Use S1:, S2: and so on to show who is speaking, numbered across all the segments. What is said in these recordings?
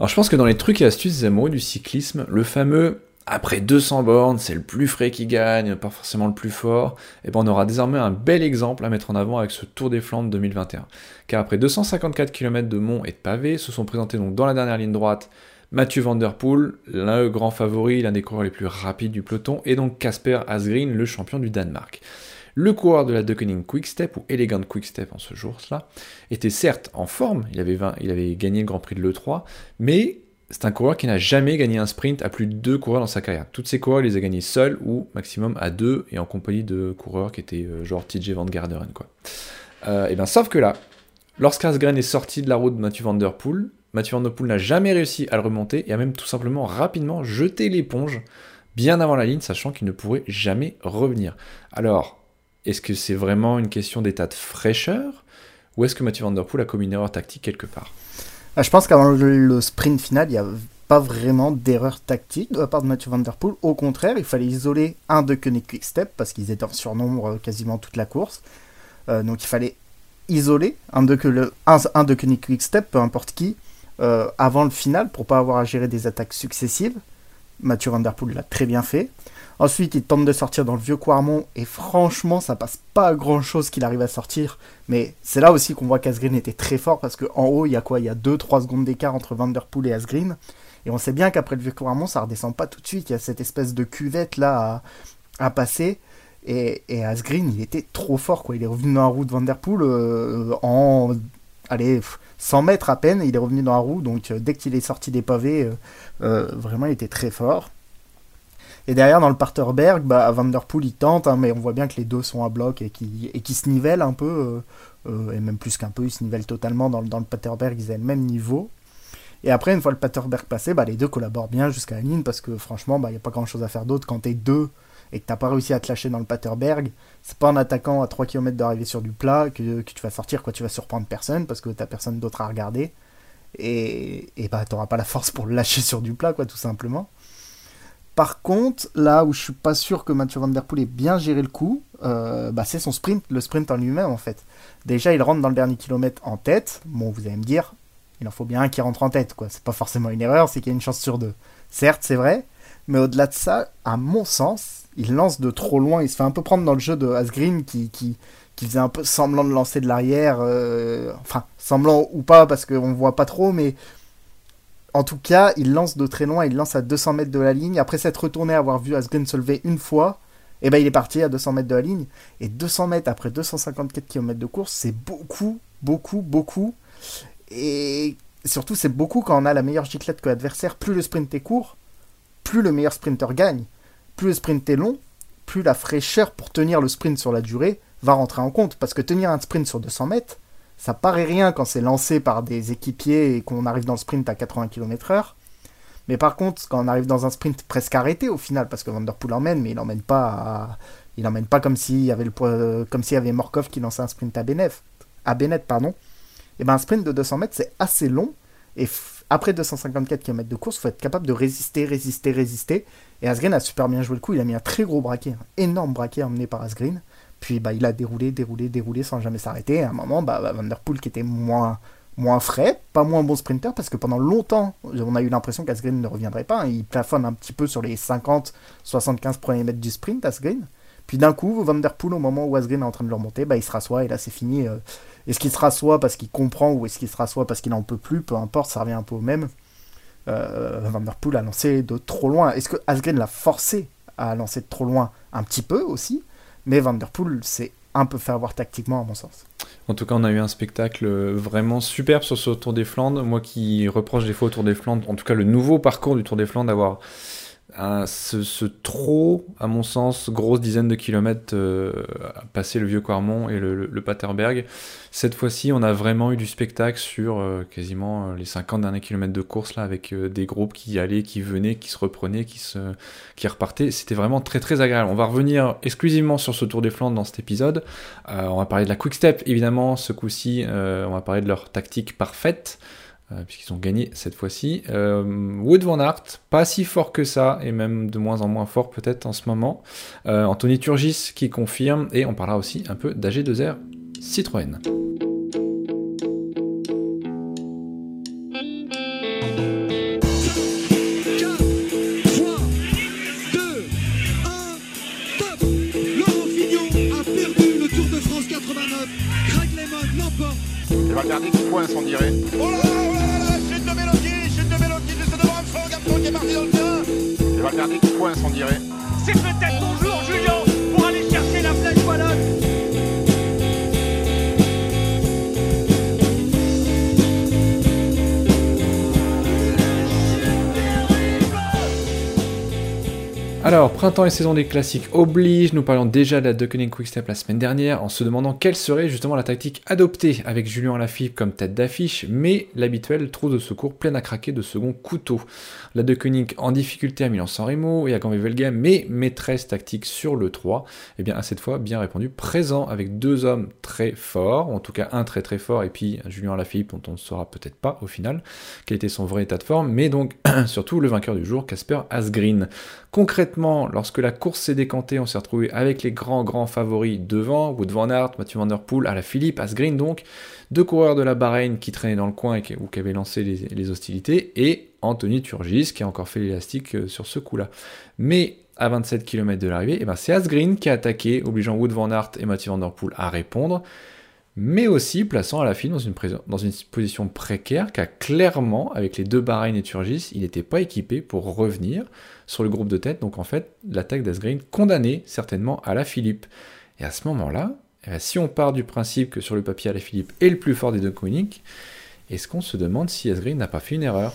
S1: Alors je pense que dans les trucs et astuces amoureux du cyclisme, le fameux après 200 bornes, c'est le plus frais qui gagne, pas forcément le plus fort, et ben on aura désormais un bel exemple à mettre en avant avec ce Tour des Flandres 2021. Car après 254 km de monts et de pavés, se sont présentés donc dans la dernière ligne droite Mathieu Van Der Poel, le grand favori, l'un des coureurs les plus rapides du peloton, et donc Casper Asgreen, le champion du Danemark. Le coureur de la Deceuninck Quickstep, ou Elegant Quickstep en ce jour-là, était certes en forme, il avait, gagné le Grand Prix de l'E3, mais c'est un coureur qui n'a jamais gagné un sprint à plus de deux coureurs dans sa carrière. Toutes ces coureurs, il les a gagnés seuls ou maximum à deux et en compagnie de coureurs qui étaient euh, genre TJ Van Garderen. Quoi. Euh, bien, sauf que là, lorsqu'Asgren est sorti de la route de Mathieu Van Der Poel, Mathieu Van Der Poel n'a jamais réussi à le remonter et a même tout simplement rapidement jeté l'éponge bien avant la ligne, sachant qu'il ne pourrait jamais revenir. Alors, est-ce que c'est vraiment une question d'état de fraîcheur ou est-ce que Mathieu Van Der Poel a commis une erreur tactique quelque part?
S2: Ah, je pense qu'avant le, sprint final, il n'y a pas vraiment d'erreur tactique de la part de Mathieu Van Der Poel. Au contraire, il fallait isoler un de Koenig Quickstep parce qu'ils étaient en surnombre euh, quasiment toute la course. Euh, donc il fallait isoler un de, Koenig Quickstep, peu importe qui, euh, avant le final pour pas avoir à gérer des attaques successives. Mathieu Van Der Poel l'a très bien fait. Ensuite, il tente de sortir dans le vieux Quarmont et franchement, ça passe pas grand chose qu'il arrive à sortir. Mais c'est là aussi qu'on voit qu'Asgreen était très fort parce qu'en haut, il y a quoi? Il y a 2-3 secondes d'écart entre Vanderpool et Asgreen. Et on sait bien qu'après le vieux Quarmont, ça redescend pas tout de suite. Il y a cette espèce de cuvette là à, passer. Et, et, Asgreen, il était trop fort quoi. Il est revenu dans la roue de Vanderpool euh, en allez, 100 mètres à peine. Il est revenu dans la roue. Donc euh, dès qu'il est sorti des pavés, euh, vraiment, il était très fort. Et derrière, dans le Parterberg, bah, Vanderpool il tente, hein, mais on voit bien que les deux sont à bloc et qui, et se nivellent un peu, euh, euh, et même plus qu'un peu, ils se nivellent totalement. Dans, dans le Paterberg, ils ont le même niveau. Et après, une fois le Paterberg passé, bah, les deux collaborent bien jusqu'à la ligne parce que franchement, il bah, n'y a pas grand chose à faire d'autre quand t'es deux et que t'as pas réussi à te lâcher dans le Paterberg. C'est pas en attaquant à 3 km d'arriver sur du plat que, que, tu vas sortir, quoi. Tu vas surprendre personne parce que t'as personne d'autre à regarder. Et, et bah, t'auras pas la force pour le lâcher sur du plat, quoi, tout simplement. Par contre, là où je suis pas sûr que Mathieu Van Der Poel ait bien géré le coup, euh, bah, c'est son sprint, le sprint en lui-même en fait. Déjà, il rentre dans le dernier kilomètre en tête. Bon, vous allez me dire, il en faut bien un qui rentre en tête, quoi. C'est pas forcément une erreur, c'est qu'il y a une chance sur deux. Certes, c'est vrai, mais au-delà de ça, à mon sens, il lance de trop loin. Il se fait un peu prendre dans le jeu de Asgreen qui, qui, qui faisait un peu semblant de lancer de l'arrière. Euh, enfin, semblant ou pas, parce qu'on voit pas trop, mais en tout cas, il lance de très loin, il lance à 200 mètres de la ligne. Après s'être retourné, avoir vu Asgren se lever une fois, eh ben il est parti à 200 mètres de la ligne. Et 200 mètres après 254 km de course, c'est beaucoup, beaucoup, beaucoup. Et surtout, c'est beaucoup quand on a la meilleure giclette que l'adversaire. Plus le sprint est court, plus le meilleur sprinter gagne. Plus le sprint est long, plus la fraîcheur pour tenir le sprint sur la durée va rentrer en compte. Parce que tenir un sprint sur 200 mètres, ça paraît rien quand c'est lancé par des équipiers et qu'on arrive dans le sprint à 80 km/h. Mais par contre, quand on arrive dans un sprint presque arrêté au final, parce que Vanderpool emmène, mais il emmène pas, comme s'il y avait le, comme y avait Morkov qui lançait un sprint à Bennett, à pardon. Et ben un sprint de 200 mètres c'est assez long et après 254 km de course, faut être capable de résister, résister, résister. Et Asgreen a super bien joué le coup. Il a mis un très gros braquet, un énorme braquet emmené par Asgreen. Puis bah, il a déroulé, déroulé, déroulé sans jamais s'arrêter. à un moment, bah, Van Der Poel qui était moins, moins frais, pas moins bon sprinter, parce que pendant longtemps, on a eu l'impression qu'Asgreen ne reviendrait pas. Il plafonne un petit peu sur les 50-75 premiers mètres du sprint, Asgreen. Puis d'un coup, Van Der Poel, au moment où Asgreen est en train de le remonter, bah, il se rassoit et là c'est fini. Euh. Est-ce qu'il se rassoit parce qu'il comprend ou est-ce qu'il se rassoit parce qu'il n'en peut plus? Peu importe, ça revient un peu au même. Euh, Van Der Poel a lancé de trop loin. Est-ce que Asgreen l'a forcé à lancer de trop loin? Un petit peu aussi. Mais Vanderpool s'est un peu fait avoir tactiquement, à mon sens.
S1: En tout cas, on a eu un spectacle vraiment superbe sur ce Tour des Flandres. Moi qui reproche des fois au Tour des Flandres, en tout cas le nouveau parcours du Tour des Flandres, d'avoir ce, trop, à mon sens, grosse dizaine de kilomètres euh, passer le vieux Quarmont et le, Paterberg. Cette fois-ci, on a vraiment eu du spectacle sur euh, quasiment euh, les 50 derniers kilomètres de course, là, avec des groupes qui allaient, qui venaient, qui se reprenaient, qui, se, qui repartaient. C'était vraiment très très agréable. On va revenir exclusivement sur ce Tour des Flandres dans cet épisode. on va parler de la Quick Step, évidemment, ce coup-ci. on va parler de leur tactique parfaite. Euh, puisqu'ils ont gagné cette fois-ci. Euh, Wood Van Hart, pas si fort que ça, et même de moins en moins fort peut-être en ce moment. Euh, Anthony Turgis qui confirme, et on parlera aussi un peu d'AG2R Citroën.
S3: Greg Lemon l'emporte. Il va garder qui points, on dirait.
S4: Oh là C'est peut-être ton jour, Julien,
S1: Alors, printemps et saison des classiques oblige, nous parlions déjà de la Duckening Quickstep la semaine dernière en se demandant quelle serait justement la tactique adoptée avec Julien Lafilippe comme tête d'affiche, mais l'habituel trou de secours plein à craquer de second couteau. La Deceuninck en difficulté à Milan-San Remo et à Ganvé-Velgem, mais maîtresse tactique sur le 3, et eh bien à cette fois bien répondu, présent avec deux hommes très forts, en tout cas un très très fort, et puis Julien Lafilippe dont on ne saura peut-être pas au final quel était son vrai état de forme, mais donc surtout le vainqueur du jour, Casper Asgreen. Concrètement, lorsque la course s'est décantée, on s'est retrouvé avec les grands grands favoris devant, Wood Van Aert, Mathieu Van Der Poel, à la Philippe, Asgreen donc, deux coureurs de la Bahreïn qui traînaient dans le coin et qui, ou qui avaient lancé les, hostilités, et Anthony Turgis qui a encore fait l'élastique euh, sur ce coup-là. Mais à 27 km de l'arrivée, eh ben c'est Asgreen qui a attaqué, obligeant Wood Van Aert et Mathieu Van Der Poel à répondre mais aussi plaçant à la fin dans une, dans une position précaire, car clairement, avec les deux Bahreïn et Turgis, il n'était pas équipé pour revenir sur le groupe de tête. Donc en fait, l'attaque d'Asgreen condamnée certainement à la Philippe. Et à ce moment-là, eh ben, si on part du principe que sur le papier, la Philippe est le plus fort des deux coniques, est-ce qu'on se demande si Asgreen n'a pas fait une erreur?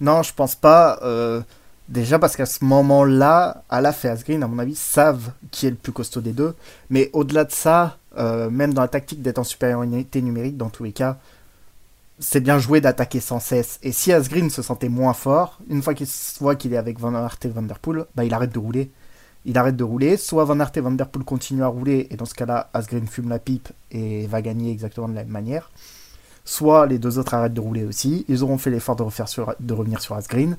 S2: Non, je pense pas. Euh, déjà parce qu'à ce moment-là, Alaf et Asgreen, à mon avis, savent qui est le plus costaud des deux. Mais au-delà de ça, euh, même dans la tactique d'être en supériorité numérique, dans tous les cas, c'est bien joué d'attaquer sans cesse. Et si Asgreen se sentait moins fort, une fois qu'il voit qu'il est avec Van Aert et Van Der Poel, bah, il arrête de rouler. Il arrête de rouler, soit Van Aert et Van Der Poel continuent à rouler, et dans ce cas-là, Asgreen fume la pipe et va gagner exactement de la même manière. Soit les deux autres arrêtent de rouler aussi, ils auront fait l'effort de, revenir sur Asgreen.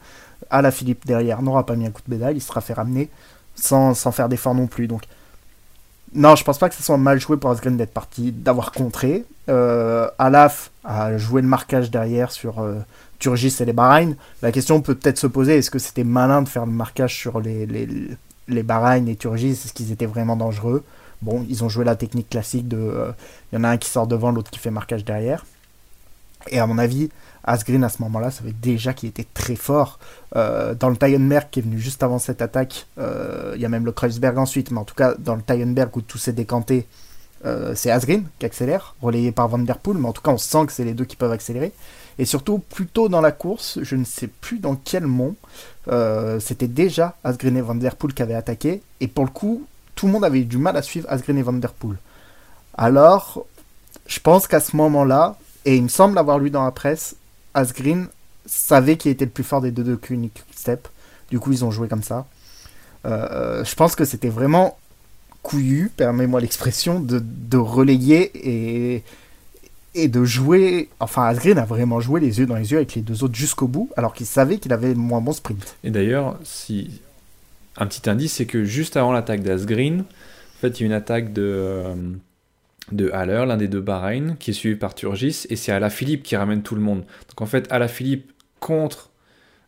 S2: À Philippe derrière n'aura pas mis un coup de pédale, il sera fait ramener sans, sans faire d'effort non plus. Donc non, je pense pas que ce soit mal joué pour Asgreen d'être parti, d'avoir contré. Euh, Alaf a joué le marquage derrière sur euh, Turgis et les Bahreïn. La question peut peut-être se poser est-ce que c'était malin de faire le marquage sur les, les, les Bahreïn et Turgis? Est-ce qu'ils étaient vraiment dangereux? Bon, ils ont joué la technique classique de. Euh, il y en a un qui sort devant, l'autre qui fait marquage derrière. Et à mon avis, Asgreen à ce moment-là savait déjà qu'il était très fort. Euh, dans le Tyenberg qui est venu juste avant cette attaque, euh, il y a même le Kreuzberg ensuite, mais en tout cas dans le Tyenberg où tout s'est décanté, euh, c'est Asgreen qui accélère, relayé par Van Der Poel, mais en tout cas on sent que c'est les deux qui peuvent accélérer. Et surtout, plus tôt dans la course, je ne sais plus dans quel mont, c'était déjà Asgreen et Van Der Poel qui avaient attaqué, et pour le coup, tout le monde avait eu du mal à suivre Asgreen et Van Der Poel. Alors, je pense qu'à ce moment-là, et il me semble avoir lu dans la presse, Asgreen savait qui était le plus fort des deux de Step. Du coup, ils ont joué comme ça. Euh, je pense que c'était vraiment couillu, permets-moi l'expression, de, de, relayer et, et de jouer. Enfin, Asgreen a vraiment joué les yeux dans les yeux avec les deux autres jusqu'au bout, alors qu'il savait qu'il avait moins bon sprint.
S1: Et d'ailleurs, si un petit indice, c'est que juste avant l'attaque d'Asgreen, en fait, il y a une attaque de. De Haller, l'un des deux Bahreïn, qui est suivi par Turgis, et c'est Alaphilippe qui ramène tout le monde. Donc en fait, Alaphilippe contre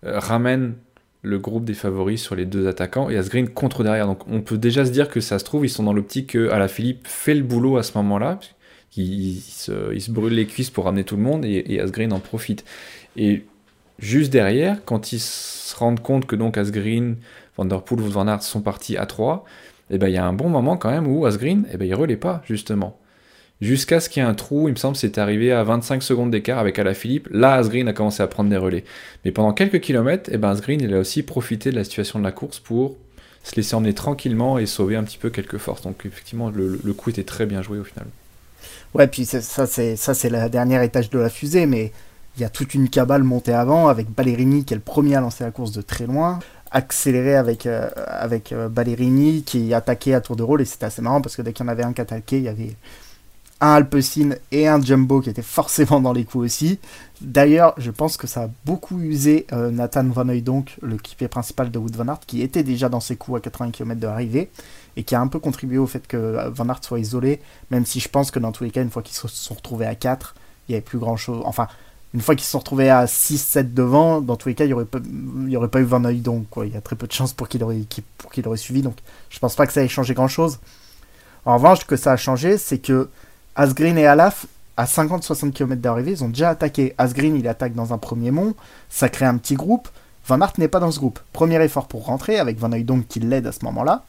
S1: euh, ramène le groupe des favoris sur les deux attaquants et Asgreen contre derrière. Donc on peut déjà se dire que ça se trouve, ils sont dans l'optique que Alaphilippe fait le boulot à ce moment-là, il, se, brûle les cuisses pour ramener tout le monde et, Asgreen en profite. Et juste derrière, quand ils se rendent compte que donc Asgreen, Van Der Van sont partis à 3, et eh ben il y a un bon moment quand même où Asgreen, et eh ben il pas justement jusqu'à ce qu'il y ait un trou, il me semble, c'est arrivé à 25 secondes d'écart avec Alaphilippe. Là, Asgreen a commencé à prendre des relais. Mais pendant quelques kilomètres, eh ben Asgreen, il a aussi profité de la situation de la course pour se laisser emmener tranquillement et sauver un petit peu quelques forces. Donc effectivement, le, coup était très bien joué au final.
S2: Ouais, puis ça, c'est ça, c'est la dernière étage de la fusée, mais il y a toute une cabale montée avant avec Ballerini qui est le premier à lancer la course de très loin accéléré avec, euh, avec euh, Ballerini qui attaquait à tour de rôle et c'était assez marrant parce que dès qu'il y en avait un qui attaquait, il y avait un Alpecin et un Jumbo qui étaient forcément dans les coups aussi. D'ailleurs, je pense que ça a beaucoup usé euh, Nathan Van donc le l'équipier principal de Wood Van Aert, qui était déjà dans ses coups à 80 km de l'arrivée, et qui a un peu contribué au fait que euh, Van Aert soit isolé, même si je pense que dans tous les cas, une fois qu'ils se sont retrouvés à 4, il n'y avait plus grand chose. Enfin, une fois qu'ils se sont retrouvés à 6-7 devant, dans tous les cas, il n'y aurait, pas, eu Van donc. Il y a très peu de chances pour qu'il aurait, aurait suivi, donc je pense pas que ça ait changé grand chose. En revanche, ce que ça a changé, c'est que Asgreen et Alaf, à 50-60 km d'arrivée, ils ont déjà attaqué. Asgreen, il attaque dans un premier mont, ça crée un petit groupe. Van Aert n'est pas dans ce groupe. Premier effort pour rentrer, avec Van Hooydonk qui l'aide à ce moment-là.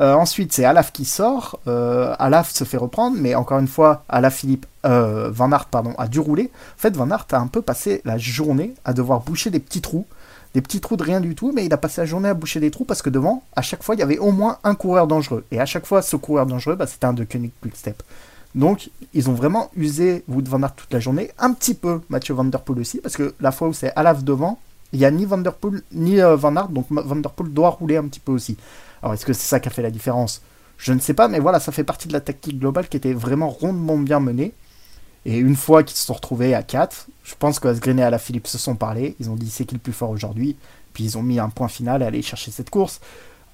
S2: Euh, ensuite, c'est Alaf qui sort. Euh, Alaf se fait reprendre, mais encore une fois, Alaf Philippe, euh, Van Aert pardon, a dû rouler. En fait, Van Aert a un peu passé la journée à devoir boucher des petits trous. Des petits trous de rien du tout, mais il a passé la journée à boucher des trous parce que devant, à chaque fois, il y avait au moins un coureur dangereux. Et à chaque fois, ce coureur dangereux, bah, c'était un de Koenig Quickstep. Donc, ils ont vraiment usé Wood Van Aert toute la journée. Un petit peu Mathieu Van Der Poel aussi, parce que la fois où c'est Alaf devant, il n'y a ni Van Der Poel ni euh, Van Aert, donc Van Der Poel doit rouler un petit peu aussi. Alors, est-ce que c'est ça qui a fait la différence? Je ne sais pas, mais voilà, ça fait partie de la tactique globale qui était vraiment rondement bien menée. Et une fois qu'ils se sont retrouvés à 4, je pense que Asgreen et Ala Philippe se sont parlé. Ils ont dit c'est qui le plus fort aujourd'hui? Puis ils ont mis un point final à aller chercher cette course.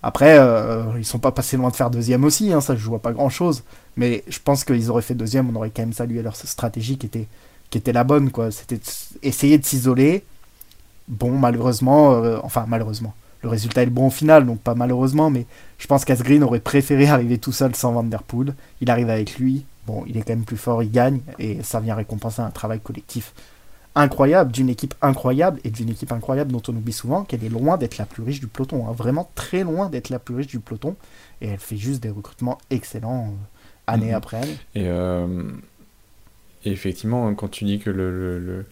S2: Après, euh, ils sont pas passés loin de faire deuxième aussi, hein, ça je vois pas grand chose. Mais je pense qu'ils auraient fait deuxième, on aurait quand même salué leur stratégie qui était, qui était la bonne, quoi. C'était essayer de s'isoler. Bon, malheureusement, euh, enfin malheureusement, le résultat est le bon au final, donc pas malheureusement, mais je pense qu'Asgreen aurait préféré arriver tout seul sans Van Der Poel. Il arrive avec lui, bon, il est quand même plus fort, il gagne, et ça vient récompenser un travail collectif incroyable, d'une équipe incroyable, et d'une équipe incroyable dont on oublie souvent qu'elle est loin d'être la plus riche du peloton, hein. vraiment très loin d'être la plus riche du peloton, et elle fait juste des recrutements excellents euh, année
S1: Mhm.
S2: après année.
S1: Et, euh, et effectivement, quand tu dis que le, le- le-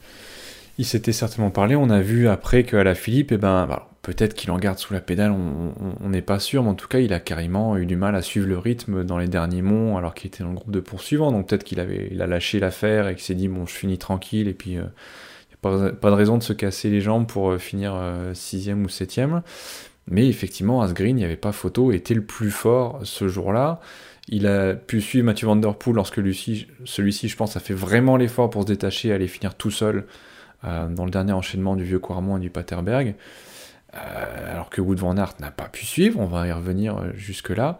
S1: il s'était certainement parlé, on a vu après qu'à la Philippe, eh ben, bah, peut-être qu'il en garde sous la pédale, on n'est pas sûr, mais en tout cas, il a carrément eu du mal à suivre le rythme dans les derniers monts, alors qu'il était dans le groupe de poursuivants. Donc peut-être qu'il avait, a lâché l'affaire et qu'il s'est dit bon, je finis tranquille, et puis il n'y a pas, de raison de se casser les jambes pour euh, finir euh, sixième ou septième. Mais effectivement, Asgreen, il n'y avait pas photo, était le plus fort ce jour-là. Il a pu suivre Mathieu Van Der Poel lorsque lui- celui-ci, je pense, a fait vraiment l'effort pour se détacher et aller finir tout seul euh, dans le dernier enchaînement du Vieux Quarmont et du Paterberg. Euh, alors que Wood Van Aert n'a pas pu suivre, on va y revenir euh, jusque-là.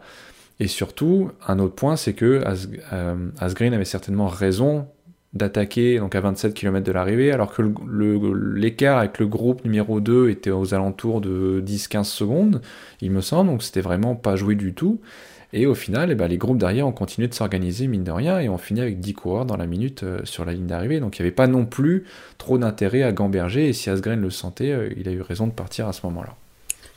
S1: Et surtout, un autre point, c'est que As- euh, Asgreen avait certainement raison d'attaquer donc à 27 km de l'arrivée, alors que l'écart avec le groupe numéro 2 était aux alentours de 10-15 secondes, il me semble, donc c'était vraiment pas joué du tout. Et au final, eh ben, les groupes derrière ont continué de s'organiser, mine de rien, et on finit avec 10 coureurs dans la minute euh, sur la ligne d'arrivée. Donc il n'y avait pas non plus trop d'intérêt à gamberger, et si Asgreen le sentait, euh, il a eu raison de partir à ce moment-là.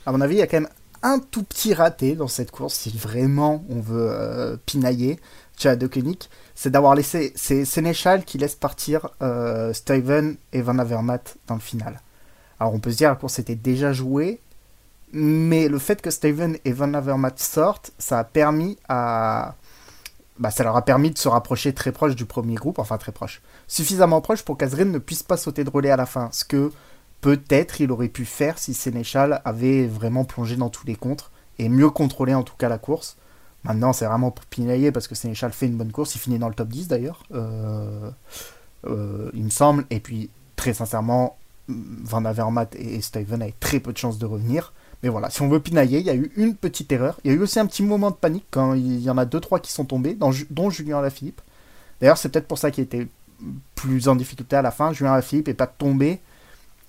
S2: À mon avis, il y a quand même un tout petit raté dans cette course, si vraiment on veut euh, pinailler Chad de Koenig, c'est d'avoir laissé, c'est Sénéchal qui laisse partir euh, Steven et Van Avermaet dans le final. Alors on peut se dire la course était déjà jouée, mais le fait que Steven et Van Avermaet sortent, ça a permis à... Bah, ça leur a permis de se rapprocher très proche du premier groupe, enfin très proche. Suffisamment proche pour qu'Azren ne puisse pas sauter de relais à la fin, ce que peut-être il aurait pu faire si Sénéchal avait vraiment plongé dans tous les contres et mieux contrôlé en tout cas la course. Maintenant, c'est vraiment pour pinailler parce que Sénéchal fait une bonne course, il finit dans le top 10 d'ailleurs, euh, euh, il me semble. Et puis, très sincèrement, Van Avermaet et Steven avaient très peu de chances de revenir. Mais voilà, si on veut pinailler, il y a eu une petite erreur. Il y a eu aussi un petit moment de panique quand il y en a deux trois qui sont tombés, dont Julien Alaphilippe. D'ailleurs, c'est peut-être pour ça qu'il était plus en difficulté à la fin. Julien Alaphilippe n'est pas tombé,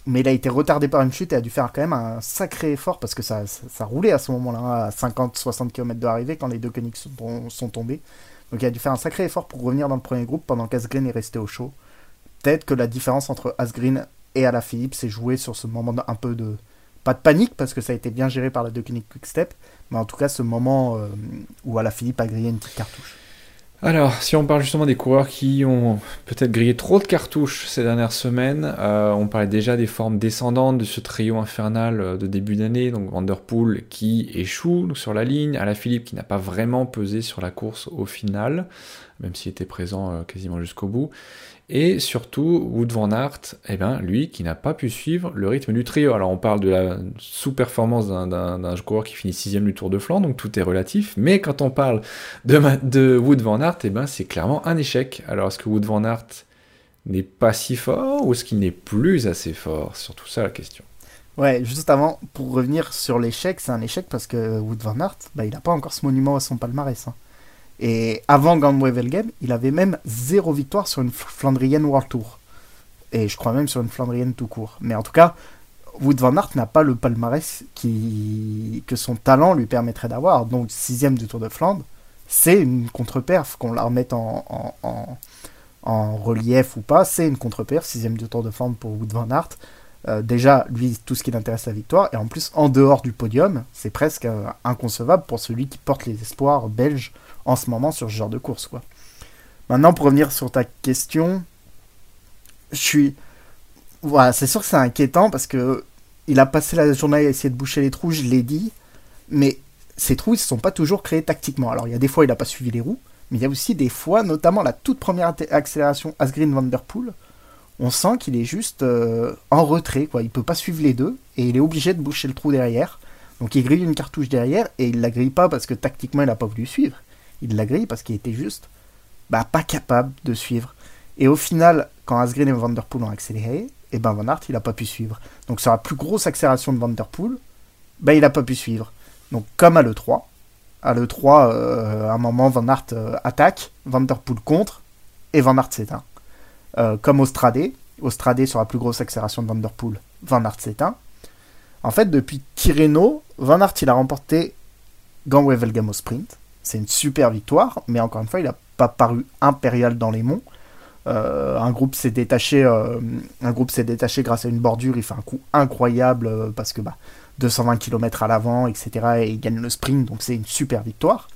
S2: mais il a été retardé par une chute et a dû faire quand même un sacré effort parce que ça, roulait à ce moment-là, hein, à 50-60 km de l'arrivée quand les deux Koenig sont, tombés. Donc il a dû faire un sacré effort pour revenir dans le premier groupe pendant qu'Asgreen est resté au chaud. Peut-être que la différence entre Asgreen et Alaphilippe s'est jouée sur ce moment d'un peu de. Pas de panique parce que ça a été bien géré par la deux Koenig Quickstep, mais en tout cas ce moment euh, où Alaphilippe a grillé une petite cartouche.
S1: Alors, si on parle justement des coureurs qui ont peut-être grillé trop de cartouches ces dernières semaines, euh, on parlait déjà des formes descendantes de ce trio infernal euh, de début d'année, donc Vanderpool qui échoue sur la ligne, Alaphilippe qui n'a pas vraiment pesé sur la course au final, même s'il était présent quasiment jusqu'au bout, et surtout Wood Van Aert, eh ben, lui qui n'a pas pu suivre le rythme du trio. Alors on parle de la sous-performance d'un- coureur qui finit sixième du Tour de Flandre, donc tout est relatif, mais quand on parle de, Wood Van Aert, eh ben, c'est clairement un échec. Alors, est-ce que Wood Van Aert n'est pas si fort ou est-ce qu'il n'est plus assez fort? Surtout ça la question.
S2: Ouais, juste avant, pour revenir sur l'échec, c'est un échec parce que Wood Van Aert, bah, il n'a pas encore ce monument à son palmarès. hein. Et avant Gand-Wevelgem, il avait même zéro victoire sur une Flandrienne World Tour. Et je crois même sur une Flandrienne tout court. Mais en tout cas, Wood Van Aert n'a pas le palmarès qui... que son talent lui permettrait d'avoir. Donc, sixième du Tour de Flandre, c'est une contre-perf, qu'on la remette en, relief ou pas, c'est une contre-perf, sixième du Tour de Flandre pour Wood Van Aert. Euh, déjà, lui, tout ce qui l'intéresse, la victoire. Et en plus, en dehors du podium, c'est presque euh, inconcevable pour celui qui porte les espoirs belges en ce moment sur ce genre de course. Maintenant, pour revenir sur ta question, je suis. Voilà, c'est sûr que c'est inquiétant parce que il a passé la journée à essayer de boucher les trous, je l'ai dit. Mais ces trous, ils ne sont pas toujours créés tactiquement. Alors, il y a des fois, il n'a pas suivi les roues. Mais il y a aussi des fois, notamment la toute première accélération Asgreen Vanderpool, on sent qu'il est juste euh, en retrait, quoi. Il peut pas suivre les deux et il est obligé de boucher le trou derrière. Donc il grille une cartouche derrière et il la grille pas parce que tactiquement il n'a pas voulu suivre. Il la grille parce qu'il était juste bah, pas capable de suivre. Et au final, quand Asgreen et Vanderpool ont accéléré, et eh ben Van Aert il a pas pu suivre. Donc sur la plus grosse accélération de Vanderpool, bah, il a pas pu suivre. Donc comme à l'E3, à l'E3, euh, à un moment Van Aert euh, attaque, Vanderpool contre et Van Aert s'éteint. Euh, comme Austrade. Austrade sur la plus grosse accélération de Vanderpool, Van Aert s'éteint. En fait, depuis Tirreno, Van Aert il a remporté Gand-Wevelgem au sprint. C'est une super victoire, mais encore une fois, il n'a pas paru impérial dans les monts. Euh, un groupe s'est détaché, euh, un groupe s'est détaché grâce à une bordure. Il fait un coup incroyable parce que bah, 220 km à l'avant, etc. Et il gagne le sprint, donc c'est une super victoire.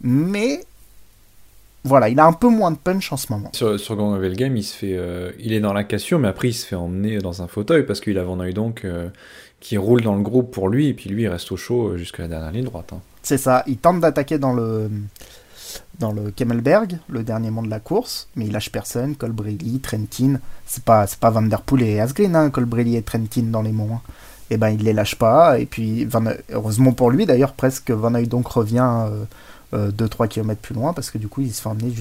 S2: Mais voilà, il a un peu moins de punch en ce moment.
S1: Sur, Grand Game, il se fait, euh, il est dans la cassure, mais après il se fait emmener dans un fauteuil parce qu'il a Van donc euh, qui roule dans le groupe pour lui, et puis lui il reste au chaud jusqu'à la dernière ligne droite. Hein.
S2: C'est ça, il tente d'attaquer dans le dans le Kemmelberg, le dernier mont de la course, mais il lâche personne. Colbrelli, Trentin, c'est pas pas Van Der Poel et Asgreen, hein, et Trentin dans les monts. Hein. Et eh ben il les lâche pas, et puis heureusement pour lui d'ailleurs presque Van donc revient. Euh, 2-3 euh, km plus loin parce que du coup il se fait emmener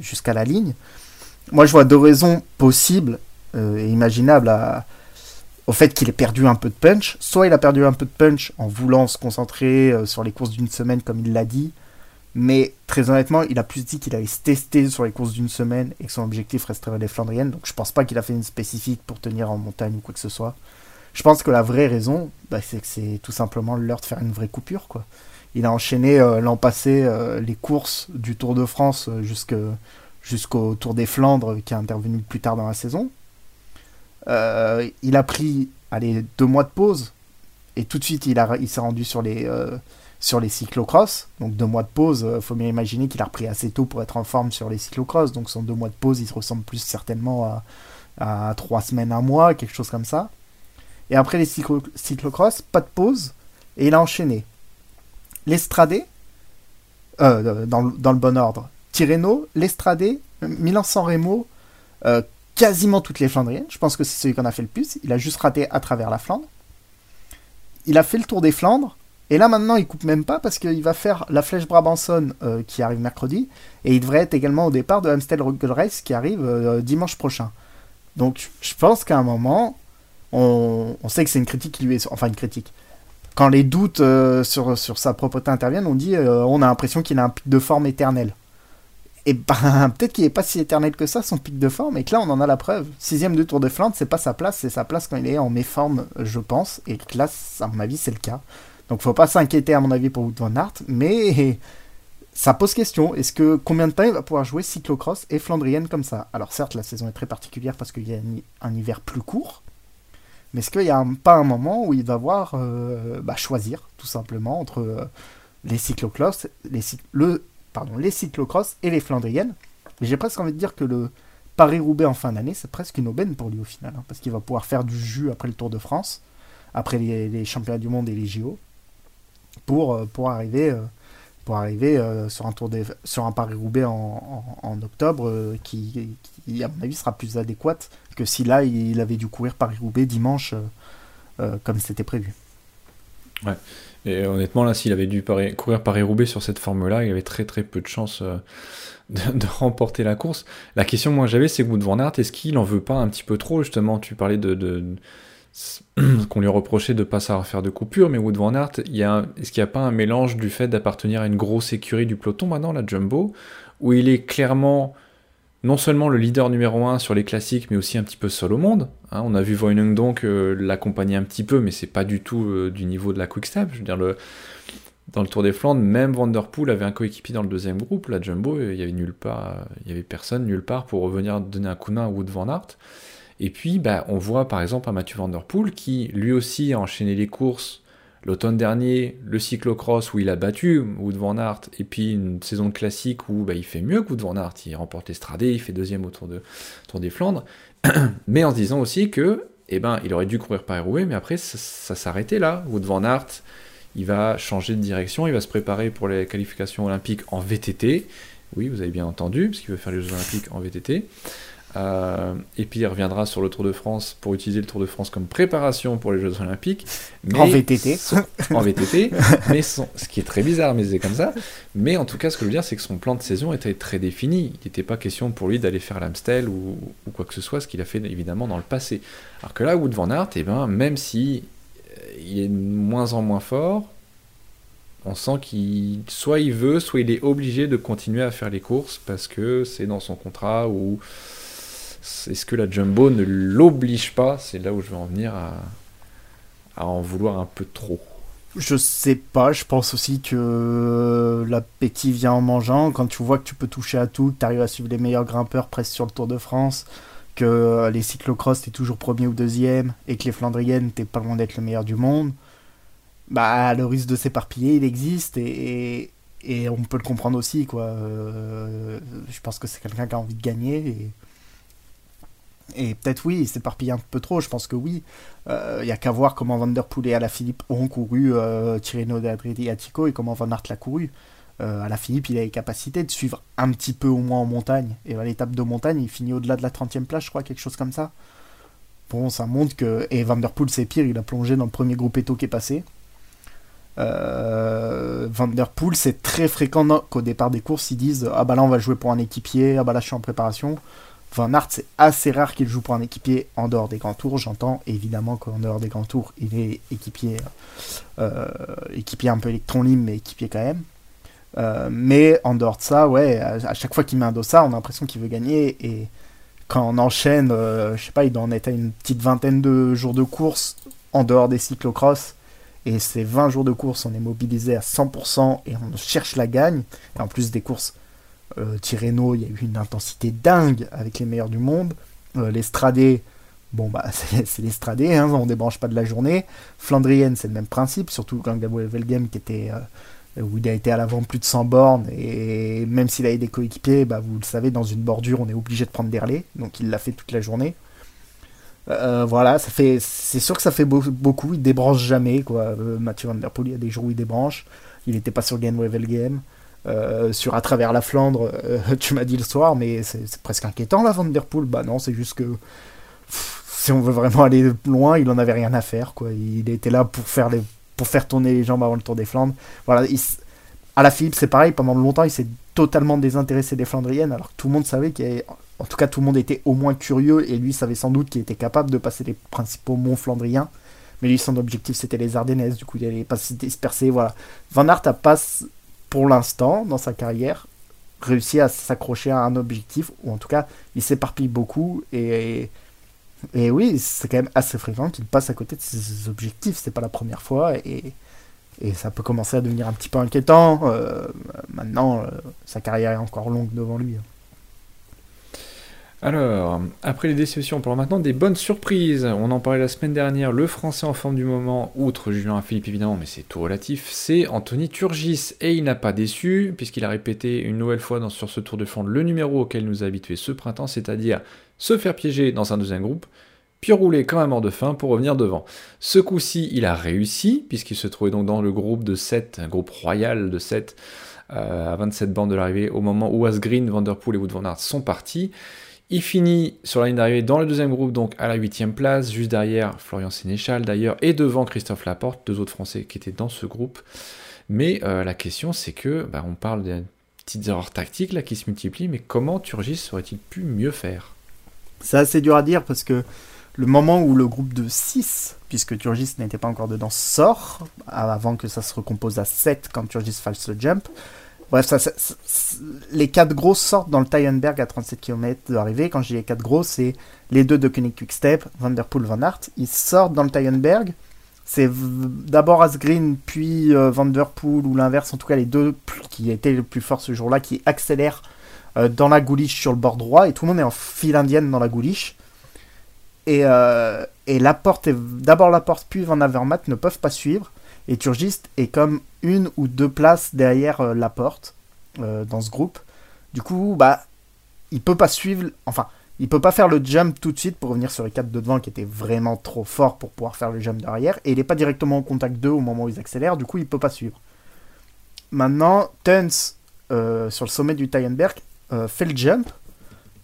S2: jusqu'à la ligne. Moi je vois deux raisons possibles euh, et imaginables au fait qu'il ait perdu un peu de punch. Soit il a perdu un peu de punch en voulant se concentrer euh, sur les courses d'une semaine comme il l'a dit, mais très honnêtement il a plus dit qu'il allait se tester sur les courses d'une semaine et que son objectif resterait les Flandriennes, donc je pense pas qu'il a fait une spécifique pour tenir en montagne ou quoi que ce soit. Je pense que la vraie raison, bah, c'est que c'est tout simplement l'heure de faire une vraie coupure. quoi. Il a enchaîné euh, l'an passé euh, les courses du Tour de France jusqu'au Tour des Flandres qui est intervenu plus tard dans la saison. Il a pris allez, deux mois de pause et tout de suite il, il s'est rendu sur les, sur les cyclocross. Donc deux mois de pause, il faut bien imaginer qu'il a repris assez tôt pour être en forme sur les cyclocross. Donc son deux mois de pause, il se ressemble plus certainement à, trois semaines, un mois, quelque chose comme ça. Et après les cyclocross, pas de pause, et il a enchaîné l'Estradé, euh, dans, dans, le bon ordre, Tirreno, l'Estradé, Milan-San Remo, euh, quasiment toutes les Flandriennes. Je pense que c'est celui qu'on a fait le plus. Il a juste raté à travers la Flandre. Il a fait le tour des Flandres. Et là maintenant, il coupe même pas parce qu'il va faire la Flèche Brabanson euh, qui arrive mercredi. Et il devrait être également au départ de Amstel Road Race qui arrive dimanche prochain. Donc je pense qu'à un moment, on, sait que c'est une critique qui lui est... Enfin une critique quand les doutes euh, sur, sa propreté interviennent, on dit euh, on a l'impression qu'il a un pic de forme éternel. Et ben peut-être qu'il n'est pas si éternel que ça son pic de forme, et que là on en a la preuve. Sixième de Tour de Flandre, c'est pas sa place, c'est sa place quand il est en méforme, je pense, et que là, à mon avis, c'est le cas. Donc faut pas s'inquiéter à mon avis pour Wout van Aert, mais ça pose question. Est-ce que combien de temps il va pouvoir jouer cyclocross et flandrienne comme ça? Alors certes, la saison est très particulière parce qu'il y a un hiver plus court, mais est-ce qu'il n'y a pas un moment où il va voir euh, bah, choisir, tout simplement, entre euh, les cyclocross, les, le, pardon, les cyclocross et les Flandriennes j'ai presque envie de dire que le Paris-Roubaix en fin d'année, c'est presque une aubaine pour lui au final, hein, parce qu'il va pouvoir faire du jus après le Tour de France, après les, championnats du monde et les JO, pour, euh, pour arriver pour arriver sur un tour Paris-Roubaix en, octobre qui, à mon avis, sera plus adéquate que si là, il avait dû courir Paris-Roubaix dimanche, euh, euh, comme c'était prévu.
S1: Et honnêtement, là, s'il avait dû courir Paris-Roubaix sur cette forme-là, il avait très très peu de chances euh, de, remporter la course. La question moi j'avais, c'est Wout van Aert, est-ce qu'il en veut pas un petit peu trop Justement, tu parlais de, qu'on lui reprochait de pas savoir faire de coupure, mais Wout van Aert, est-ce qu'il n'y a pas un mélange du fait d'appartenir à une grosse écurie du peloton maintenant, la Jumbo, où il est clairement non seulement le leader numéro 1 sur les classiques, mais aussi un petit peu seul au monde. Hein. on a vu Voinung donc euh, l'accompagner un petit peu, mais c'est pas du tout euh, du niveau de la Quick Step. Dans le Tour des Flandres, même Vanderpool avait un coéquipier dans le deuxième groupe, la Jumbo, il y avait nulle il y avait personne nulle part pour revenir donner un coup de main à Wood Van Aert. Et puis, bah, on voit par exemple un Mathieu Van Der Poel qui lui aussi a enchaîné les courses l'automne dernier, le cyclocross où il a battu Wood Van Aert, et puis une saison classique où bah, il fait mieux que Wood Van Aert, il remporte l'Estradé, il fait deuxième au Tour, de, des Flandres, mais en se disant aussi que, eh ben, il aurait dû courir par Roubaix, mais après ça, ça s'arrêtait là. Wood Van Aert, il va changer de direction, il va se préparer pour les qualifications olympiques en VTT. Oui, vous avez bien entendu, parce qu'il veut faire les Jeux olympiques en VTT. Euh, et puis il reviendra sur le Tour de France pour utiliser le Tour de France comme préparation pour les Jeux Olympiques.
S2: Mais en VTT.
S1: en VTT. mais ce qui est très bizarre, mais c'est comme ça. Mais en tout cas, ce que je veux dire, c'est que son plan de saison était très défini. Il n'était pas question pour lui d'aller faire l'Amstel ou, ou, quoi que ce soit, ce qu'il a fait évidemment dans le passé. Alors que là, Wood Van Aert, eh ben, même si euh, il est de moins en moins fort, on sent qu'il soit il veut, soit il est obligé de continuer à faire les courses parce que c'est dans son contrat ou est-ce que la Jumbo ne l'oblige pas? C'est là où je veux en venir à, en vouloir un peu trop.
S2: Je sais pas, je pense aussi que l'appétit vient en mangeant. Quand tu vois que tu peux toucher à tout, que tu arrives à suivre les meilleurs grimpeurs presque sur le Tour de France, que les cyclocross t'es toujours premier ou deuxième, et que les Flandriennes t'es pas loin d'être le meilleur du monde, bah le risque de s'éparpiller il existe et, et, on peut le comprendre aussi quoi. Euh, je pense que c'est quelqu'un qui a envie de gagner et peut-être oui, il s'éparpille un peu trop, je pense que oui. Il euh, n'y a qu'à voir comment Van Der Poel et Alaphilippe ont couru euh, Tirreno d'Adriatico et comment Van Aert l'a couru. Euh, Alaphilippe, il a les capacités de suivre un petit peu au moins en montagne. Et à l'étape de montagne, il finit au-delà de la 30e place, je crois, quelque chose comme ça. Bon, ça montre que... Et Van Der Poel, c'est pire, il a plongé dans le premier groupe Eto qui est passé. Euh, Van Der Poel, c'est très fréquent qu'au départ des courses, ils disent Ah bah là, on va jouer pour un équipier, ah bah là, je suis en préparation. Van Aert, c'est assez rare qu'il joue pour un équipier en dehors des grands tours. J'entends évidemment qu'en dehors des grands tours, il est équipier, euh, un peu électron libre, mais équipier quand même. Euh, mais en dehors de ça, ouais, à, chaque fois qu'il met un dossard, on a l'impression qu'il veut gagner. Et quand on enchaîne, euh, je sais pas, il doit en être à une petite vingtaine de jours de course en dehors des cyclocross. Et ces 20 jours de course, on est mobilisé à 100% et on cherche la gagne. Et en plus des courses euh, Tirreno, il y a eu une intensité dingue avec les meilleurs du monde. Euh, L'Estradé, bon bah c'est l'Estradé, hein, on débranche pas de la journée. Flandrienne, c'est le même principe, surtout quand Gabriel Velgem qui était euh, où il a été à l'avant plus de 100 bornes et même s'il avait des coéquipiers, bah, vous le savez, dans une bordure, on est obligé de prendre des relais, donc il l'a fait toute la journée. Euh, voilà, ça fait, c'est sûr que ça fait beaucoup. Il débranche jamais, quoi. Mathieu Van Der Poel, il y a des jours où il débranche. Il n'était pas sur Game Game. Euh, sur à travers la Flandre, euh, tu m'as dit le soir, mais c'est presque inquiétant la Van Der Poel. Bah non, c'est juste que si on veut vraiment aller loin, il en avait rien à faire. Quoi. Il était là pour faire, les, pour faire tourner les jambes avant le Tour des Flandres. Voilà, à la Philippe, c'est pareil, pendant longtemps, il s'est totalement désintéressé des Flandriennes, alors que tout le monde savait qu'il En tout cas, tout le monde était au moins curieux, et lui savait sans doute qu'il était capable de passer les principaux monts flandriens. Mais lui, son objectif, c'était les Ardennaises, du coup, il allait pas se disperser, voilà. Van Aert a pas pour l'instant, dans sa carrière, réussi à s'accrocher à un objectif, ou en tout cas, il s'éparpille beaucoup, et, et oui, c'est quand même assez fréquent qu'il passe à côté de ses objectifs, c'est pas la première fois, et, et ça peut commencer à devenir un petit peu inquiétant. Euh, maintenant, euh, sa carrière est encore longue devant lui.
S1: Alors, après les déceptions, on maintenant des bonnes surprises. On en parlait la semaine dernière, le français en forme du moment, outre Julien Philippe évidemment, mais c'est tout relatif, c'est Anthony Turgis. Et il n'a pas déçu, puisqu'il a répété une nouvelle fois sur ce tour de fond le numéro auquel nous a habitués ce printemps, c'est-à-dire se faire piéger dans un deuxième groupe, puis rouler comme un mort de faim pour revenir devant. Ce coup-ci, il a réussi, puisqu'il se trouvait donc dans le groupe de 7, un groupe royal de 7, euh, à 27 bandes de l'arrivée, au moment où Asgreen, Vanderpool et Wood sont partis. Il finit sur la ligne d'arrivée dans le deuxième groupe, donc à la huitième place, juste derrière Florian Sénéchal d'ailleurs, et devant Christophe Laporte, deux autres Français qui étaient dans ce groupe. Mais euh, la question c'est que, bah, on parle des petites erreurs tactiques là qui se multiplient, mais comment Turgis aurait-il pu mieux faire?
S2: C'est assez dur à dire parce que le moment où le groupe de 6, puisque Turgis n'était pas encore dedans, sort, avant que ça se recompose à 7 quand Turgis fasse le jump, Bref, les quatre gros sortent dans le Tyenberg à 37 km d'arrivée. Quand je dis les quatre gros, c'est les deux de Koenig Quickstep, Van Der Poel, Van Aert. Ils sortent dans le Tyenberg. C'est d'abord Asgreen, puis euh, Van ou l'inverse, en tout cas les deux qui étaient les plus forts ce jour-là, qui accélèrent euh, dans la gouliche sur le bord droit, et tout le monde est en file indienne dans la gouliche. Et, euh, et Laporte, et- d'abord Laporte puis Van Avermaet ne peuvent pas suivre. Et Turgist est comme une ou deux places derrière euh, Laporte euh, dans ce groupe. Du coup, bah, il peut pas suivre. Enfin, il peut pas faire le jump tout de suite pour revenir sur les quatre de devant qui étaient vraiment trop forts pour pouvoir faire le jump derrière. Et il est pas directement en contact d'eux au moment où ils accélèrent. Du coup, il peut pas suivre. Maintenant, Tuns euh, sur le sommet du Tyenberg fait le jump.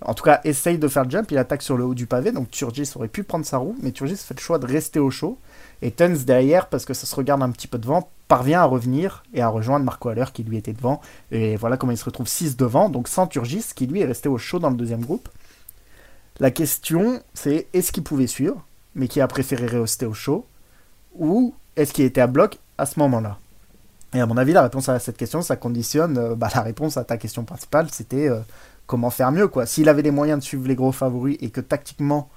S2: En tout cas, essaye de faire le jump. Il attaque sur le haut du pavé. Donc Turgis aurait pu prendre sa roue. Mais Turgis fait le choix de rester au chaud. Et Tuns derrière, parce que ça se regarde un petit peu devant, parvient à revenir et à rejoindre Marco Haller qui lui était devant. Et voilà comment il se retrouve 6 devant. Donc sans Turgis qui lui est resté au chaud dans le deuxième groupe. La question, c'est est-ce qu'il pouvait suivre, mais qui a préféré rester au chaud, ou est-ce qu'il était à bloc à ce moment-là? Et à mon avis, la réponse à cette question, ça conditionne euh, bah, la réponse à ta question principale, c'était euh, comment faire mieux, quoi. S'il avait les moyens de suivre les gros favoris et que tactiquement,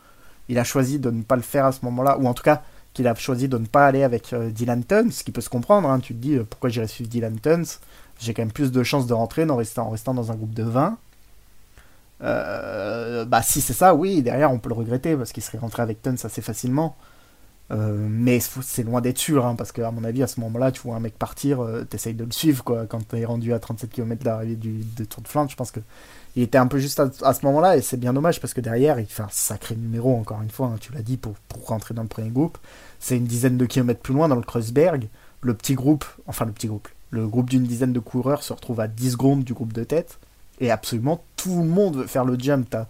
S2: il a choisi de ne pas le faire à ce moment-là, ou en tout cas qu'il a choisi de ne pas aller avec euh, Dylan Tuns, ce qui peut se comprendre, hein. tu te dis euh, pourquoi j'irais suivre Dylan Tuns, j'ai quand même plus de chances de rentrer en restant, dans un groupe de 20. Euh, bah si c'est ça, oui, derrière on peut le regretter parce qu'il serait rentré avec Tuns assez facilement. Euh, mais c'est loin d'être sûr, hein, parce qu'à mon avis, à ce moment-là, tu vois un mec partir, euh, t'essayes de le suivre, quoi. Quand t'es rendu à 37 km de l'arrivée du de Tour de Flandre, je pense que il était un peu juste à, ce moment-là, et c'est bien dommage, parce que derrière, il fait un sacré numéro, encore une fois, hein, tu l'as dit, pour, pour rentrer dans le premier groupe. C'est une dizaine de kilomètres plus loin, dans le Kreuzberg. Le petit groupe, enfin le petit groupe, le groupe d'une dizaine de coureurs se retrouve à 10 secondes du groupe de tête, et absolument tout le monde veut faire le jump. T'as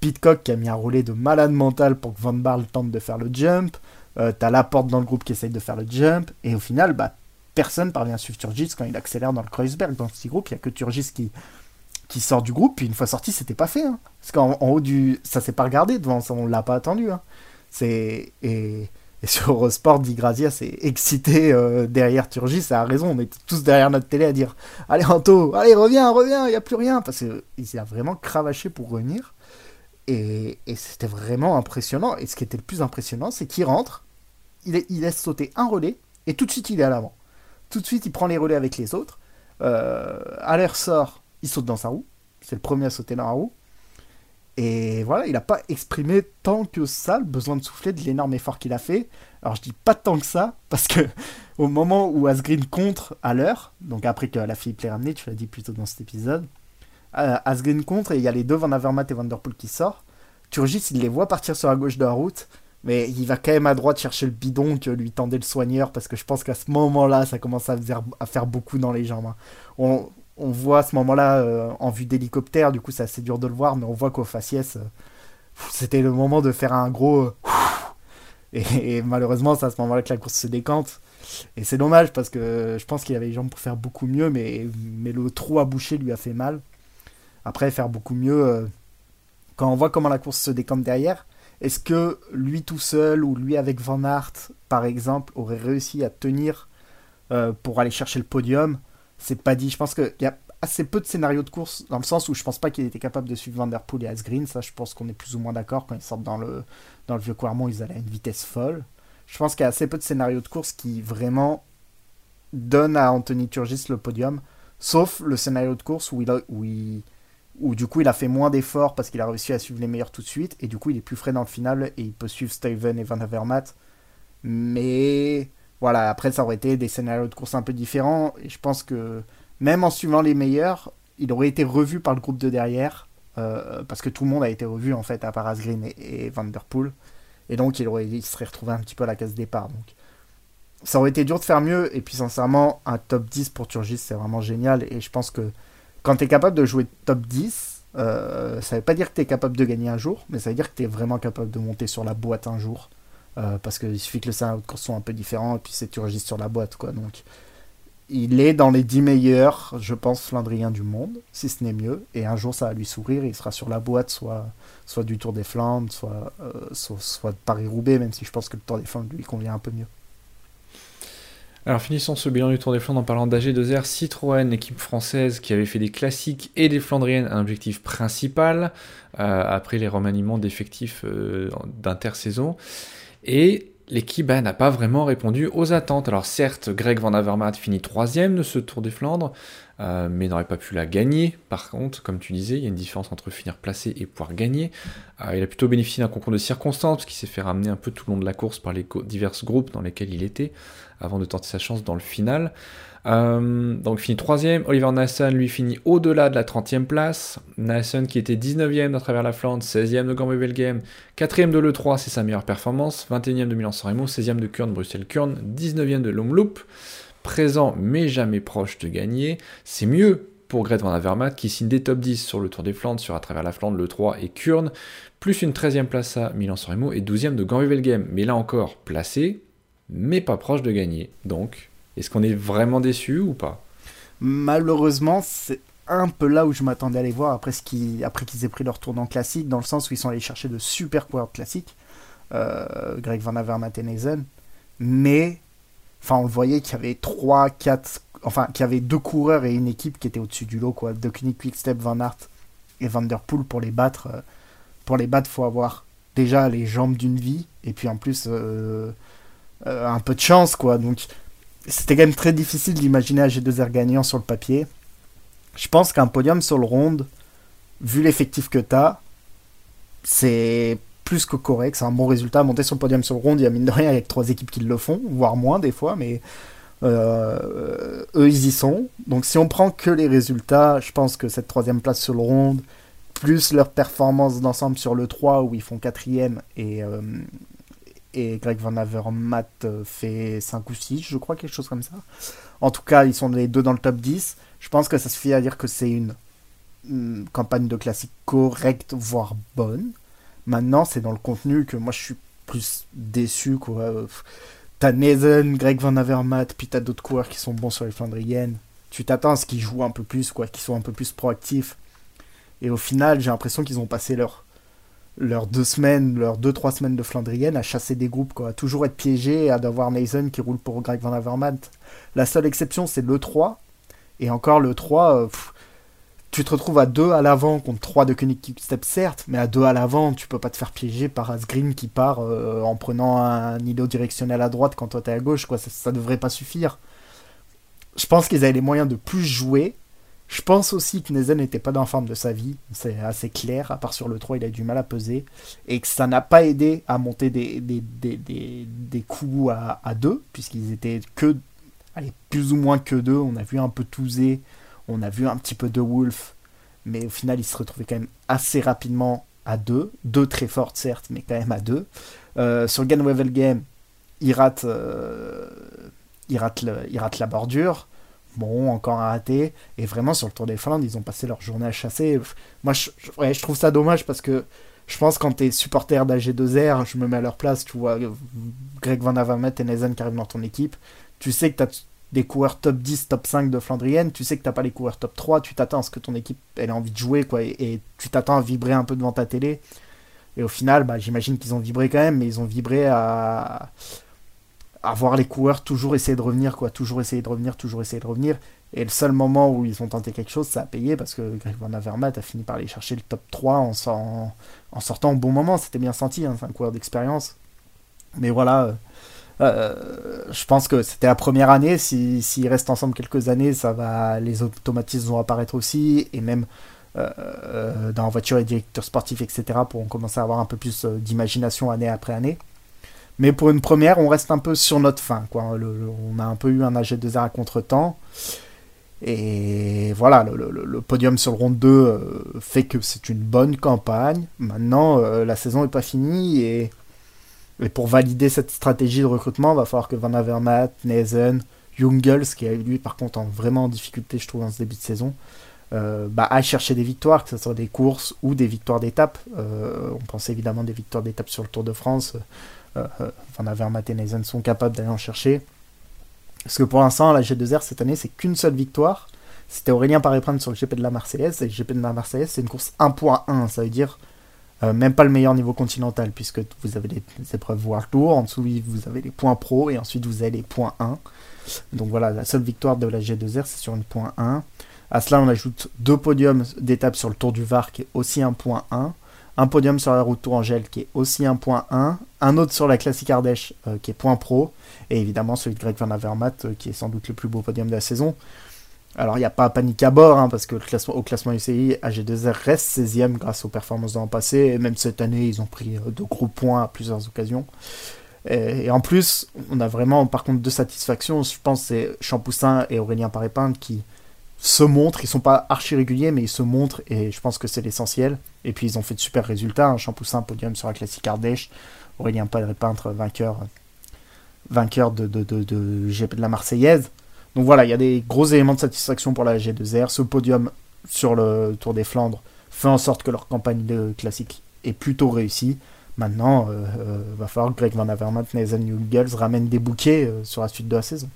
S2: Pitcock qui a mis un relais de malade mental pour que Van Barle tente de faire le jump. Euh, t'as Laporte dans le groupe qui essaye de faire le jump. Et au final, bah, personne parvient à suivre Turgis quand il accélère dans le Kreuzberg. Dans ce petit groupe, il n'y a que Turgis qui, qui sort du groupe. Puis une fois sorti, c'était pas fait. hein. Parce qu'en en haut du. Ça s'est pas regardé devant, ça, on l'a pas attendu. hein. C'est. Et. Et sur Eurosport, Di Grazia s'est excité euh, derrière Turgis, ça a raison, on était tous derrière notre télé à dire Allez Anto, allez reviens, reviens, il n'y a plus rien, parce qu'il a vraiment cravaché pour revenir. Et, c'était vraiment impressionnant. Et ce qui était le plus impressionnant, c'est qu'il rentre, il, laisse sauter un relais, et tout de suite il est à l'avant. Tout de suite il prend les relais avec les autres. Euh, Aller sort, il saute dans sa roue. C'est le premier à sauter dans la roue. Et voilà, il n'a pas exprimé tant que ça le besoin de souffler de l'énorme effort qu'il a fait. Alors je dis pas tant que ça, parce que au moment où Asgreen contre à l'heure, donc après que la Philippe l'ait ramené, tu l'as dit plus tôt dans cet épisode, Asgreen contre et il y a les deux Van Avermaet et Van Der Poel qui sortent. Turgis, il les voit partir sur la gauche de la route, mais il va quand même à droite chercher le bidon que lui tendait le soigneur, parce que je pense qu'à ce moment-là, ça commence à faire, beaucoup dans les jambes. hein. On, voit à ce moment-là euh, en vue d'hélicoptère, du coup c'est assez dur de le voir, mais on voit qu'au faciès, euh, c'était le moment de faire un gros... euh, et, malheureusement, c'est à ce moment-là que la course se décante. Et c'est dommage parce que je pense qu'il avait les jambes pour faire beaucoup mieux, mais le trou à boucher lui a fait mal. Après, faire beaucoup mieux, euh, quand on voit comment la course se décante derrière, est-ce que lui tout seul ou lui avec Van Aert, par exemple, aurait réussi à tenir euh, pour aller chercher le podium? C'est pas dit. Je pense qu'il y a assez peu de scénarios de course, dans le sens où je pense pas qu'il était capable de suivre Van Der Poel et Asgreen. Ça, je pense qu'on est plus ou moins d'accord. Quand ils sortent dans le, dans le vieux Quarmont, ils allaient à une vitesse folle. Je pense qu'il y a assez peu de scénarios de course qui vraiment donnent à Anthony Turgis le podium, sauf le scénario de course où, il- où du coup il a fait moins d'efforts parce qu'il a réussi à suivre les meilleurs tout de suite, et du coup il est plus frais dans le final et il peut suivre Steven et Van Avermaet. Mais voilà, après ça aurait été des scénarios de course un peu différents, et je pense que même en suivant les meilleurs, il aurait été revu par le groupe de derrière, euh, parce que tout le monde a été revu en fait, à part Asgreen et, Van Der Poel. Et donc, il, aurait, il serait retrouvé un petit peu à la case départ. Donc, ça aurait été dur de faire mieux. Et puis, sincèrement, un top 10 pour Turgis, c'est vraiment génial. Et je pense que quand tu es capable de jouer top 10, euh, ça veut pas dire que tu es capable de gagner un jour, mais ça veut dire que tu es vraiment capable de monter sur la boîte un jour. Euh, parce qu'il suffit que le scénario de course soit un peu différent. Et puis, c'est Turgis sur la boîte. quoi. Donc, il est dans les 10 meilleurs, je pense, Flandriens du monde, si ce n'est mieux. Et un jour, ça va lui sourire. Il sera sur la boîte, soit soit du Tour des Flandres, soit, euh, soit, soit de Paris-Roubaix, même si je pense que le Tour des Flandres lui convient un peu mieux.
S1: Alors finissons ce bilan du Tour des Flandres en parlant d'AG2R Citroën, équipe française qui avait fait des classiques et des Flandriennes un objectif principal euh, après les remaniements d'effectifs euh, d'intersaison. Et l'équipe bah, n'a pas vraiment répondu aux attentes. Alors certes, Greg Van Avermaet finit troisième de ce Tour des Flandres, euh, mais n'aurait pas pu la gagner. Par contre, comme tu disais, il y a une différence entre finir placé et pouvoir gagner. Euh, il a plutôt bénéficié d'un concours de circonstances, qu'il s'est fait ramener un peu tout le long de la course par les divers groupes dans lesquels il était, avant de tenter sa chance dans le final. Euh, donc finit troisième. Oliver Nasson, lui, finit au-delà de la 30e place. Nasson qui était 19e à travers la Flandre, 16e de Gambevel Game, 4e de l'E3, c'est sa meilleure performance, 21e de Milan-San Remo, 16e de Kurn, Bruxelles-Kurn, 19e de Lomloop, présent mais jamais proche de gagner. C'est mieux pour Gret Van Avermaet qui signe des top 10 sur le Tour des Flandres, sur à travers la Flandre, le 3 et Kurn, plus une 13e place à Milan-San et 12e de Gambevel Game. Mais là encore, placé, mais pas proche de gagner. Donc, est-ce qu'on est vraiment déçu ou pas?
S2: Malheureusement, c'est un peu là où je m'attendais à les voir après, ce qui, après qu'ils aient pris leur tournant classique, dans le sens où ils sont allés chercher de super coureurs classiques, euh, Greg Van Avermaet et Nathan. Mais, enfin, on le voyait qu'il y avait 3, 4, enfin, qu'il y avait deux coureurs et une équipe qui était au-dessus du lot, quoi. De Quickstep, Van Aert et Van pour les battre. Euh, pour les battre, faut avoir déjà les jambes d'une vie et puis en plus euh, un peu de chance, quoi. Donc, c'était quand même très difficile d'imaginer AG2R gagnant sur le papier. Je pense qu'un podium sur le ronde, vu l'effectif que tu as, c'est plus que correct. C'est un bon résultat. Monter sur le podium sur le ronde, il y a mine de rien avec trois équipes qui le font, voire moins des fois, mais euh, eux, ils y sont. Donc si on prend que les résultats, je pense que cette troisième place sur le ronde, plus leur performance d'ensemble sur le 3 où ils font quatrième et, euh, et Greg Van Avermaet euh, fait 5 ou 6, je crois, quelque chose comme ça. En tout cas, ils sont les deux dans le top 10. Je pense que ça suffit à dire que c'est une, campagne de classique correcte, voire bonne. Maintenant, c'est dans le contenu que moi je suis plus déçu. Quoi. T'as Nathan, Greg Van Avermaet, puis t'as d'autres coureurs qui sont bons sur les Flandriennes. Tu t'attends à ce qu'ils jouent un peu plus, quoi, qu'ils soient un peu plus proactifs. Et au final, j'ai l'impression qu'ils ont passé leur, leurs deux semaines, leurs deux trois semaines de Flandrienne à chasser des groupes, quoi, à toujours être piégé à devoir Nathan qui roule pour Greg Van Avermaet. La seule exception, c'est le 3. Et encore le 3, euh, tu te retrouves à deux à l'avant contre 3 de Koenig Step, certes, mais à deux à l'avant, tu peux pas te faire piéger par Asgreen qui part euh, en prenant un îlot directionnel à droite quand toi t'es à gauche, quoi. Ça, ça devrait pas suffire. Je pense qu'ils avaient les moyens de plus jouer je pense aussi que Nezen n'était pas dans forme de sa vie, c'est assez clair, à part sur le 3, il a du mal à peser, et que ça n'a pas aidé à monter des, des, des, coups à, deux, puisqu'ils étaient que, allez, plus ou moins que deux, on a vu un peu Touzé, on a vu un petit peu de Wolf, mais au final, il se retrouvait quand même assez rapidement à deux, deux très fortes certes, mais quand même à deux. Euh, sur Ganwevel Game, il rate, euh, le, la bordure, Bon, encore un raté. Et vraiment, sur le Tour des Flandres, ils ont passé leur journée à chasser. Moi, je, je trouve ça dommage parce que je pense quand t'es supporter d'AG2R, je me mets à leur place, tu vois, Greg Van Avermaet et Nathan qui arrivent dans ton équipe. Tu sais que t'as des coureurs top 10, top 5 de Flandrienne, tu sais que t'as pas les coureurs top 3, tu t'attends à ce que ton équipe elle ait envie de jouer, quoi, et, tu t'attends à vibrer un peu devant ta télé. Et au final, bah, j'imagine qu'ils ont vibré quand même, mais ils ont vibré à, avoir les coureurs toujours essayer de revenir, quoi, toujours essayer de revenir, toujours essayer de revenir. Et le seul moment où ils ont tenté quelque chose, ça a payé parce que Greg Van Avermaet a fini par aller chercher le top 3 en, en, sortant au bon moment. C'était bien senti, hein, c'est un coureur d'expérience. Mais voilà, euh, je pense que c'était la première année. S'ils si, restent ensemble quelques années, ça va, les automatismes vont apparaître aussi. Et même euh, dans la voiture et directeur sportif, etc., pour commencer à avoir un peu plus d'imagination année après année. Mais pour une première, on reste un peu sur notre fin. On a un peu eu un AG2R à contre-temps. Et voilà, le, podium sur le round 2 euh, fait que c'est une bonne campagne. Maintenant, euh, la saison n'est pas finie. Et, pour valider cette stratégie de recrutement, il va falloir que Van Avermaet, Nezen, Jungels, qui a lui par contre en vraiment en difficulté, je trouve, en ce début de saison, euh, bah, aille chercher des victoires, que ce soit des courses ou des victoires d'étape. on pense évidemment des victoires d'étape sur le Tour de France. Van Avermaet et Nathan sont capables d'aller en chercher. Parce que pour l'instant, la G2R cette année, c'est qu'une seule victoire. C'était Aurélien Paré-Prendre sur le GP de la Marseillaise. Et le GP de la Marseillaise, c'est une course 1.1. Ça veut dire euh, même pas le meilleur niveau continental, puisque vous avez les, épreuves World Tour. En dessous, vous avez les points pro. Et ensuite, vous avez les points 1. Donc voilà, la seule victoire de la G2R, c'est sur une point 1. À cela, on ajoute deux podiums d'étape sur le Tour du Var, qui est aussi un point 1 un podium sur la route Tourangelle qui est aussi un point 1, un autre sur la classique Ardèche euh, qui est point pro, et évidemment celui de Greg Van Avermaet euh, qui est sans doute le plus beau podium de la saison. Alors, il n'y a pas panique à bord, hein, parce que au classement UCI, AG2R reste 16e grâce aux performances de l'an passé. Et même cette année, ils ont pris euh, de gros points à plusieurs occasions. Et, en plus, on a vraiment, par contre, deux satisfactions. Je pense c'est Champoussin et Aurélien Paré-Pinte qui se montrent. Ils sont pas archi réguliers, mais ils se montrent. Et je pense que c'est l'essentiel. Et puis, ils ont fait de super résultats. Hein. Champoussin, podium sur la classique Ardèche. Aurélien Paré-Pinte, vainqueur, vainqueur de la Marseillaise. Donc voilà, il y a des gros éléments de satisfaction pour la G2R. Ce podium sur le Tour des Flandres fait en sorte que leur campagne de classique est plutôt réussie. Maintenant, euh, euh, va falloir que Greg Van Avermaet, Nathan Hugels ramènent des bouquets euh, sur la suite de la saison.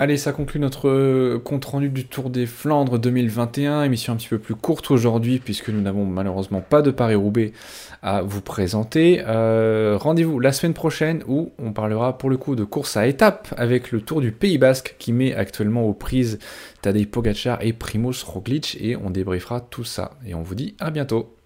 S1: Allez, ça conclut notre euh, compte-rendu du Tour des Flandres 2021, émission un petit peu plus courte aujourd'hui puisque nous n'avons malheureusement pas de Paris-Roubaix à vous présenter. Euh, Rendez-vous la semaine prochaine où on parlera pour le coup de course à étapes avec le Tour du Pays Basque qui met actuellement aux prises Tadej Pogacar et Primoz Roglic et on débriefera tout ça. Et on vous dit à bientôt.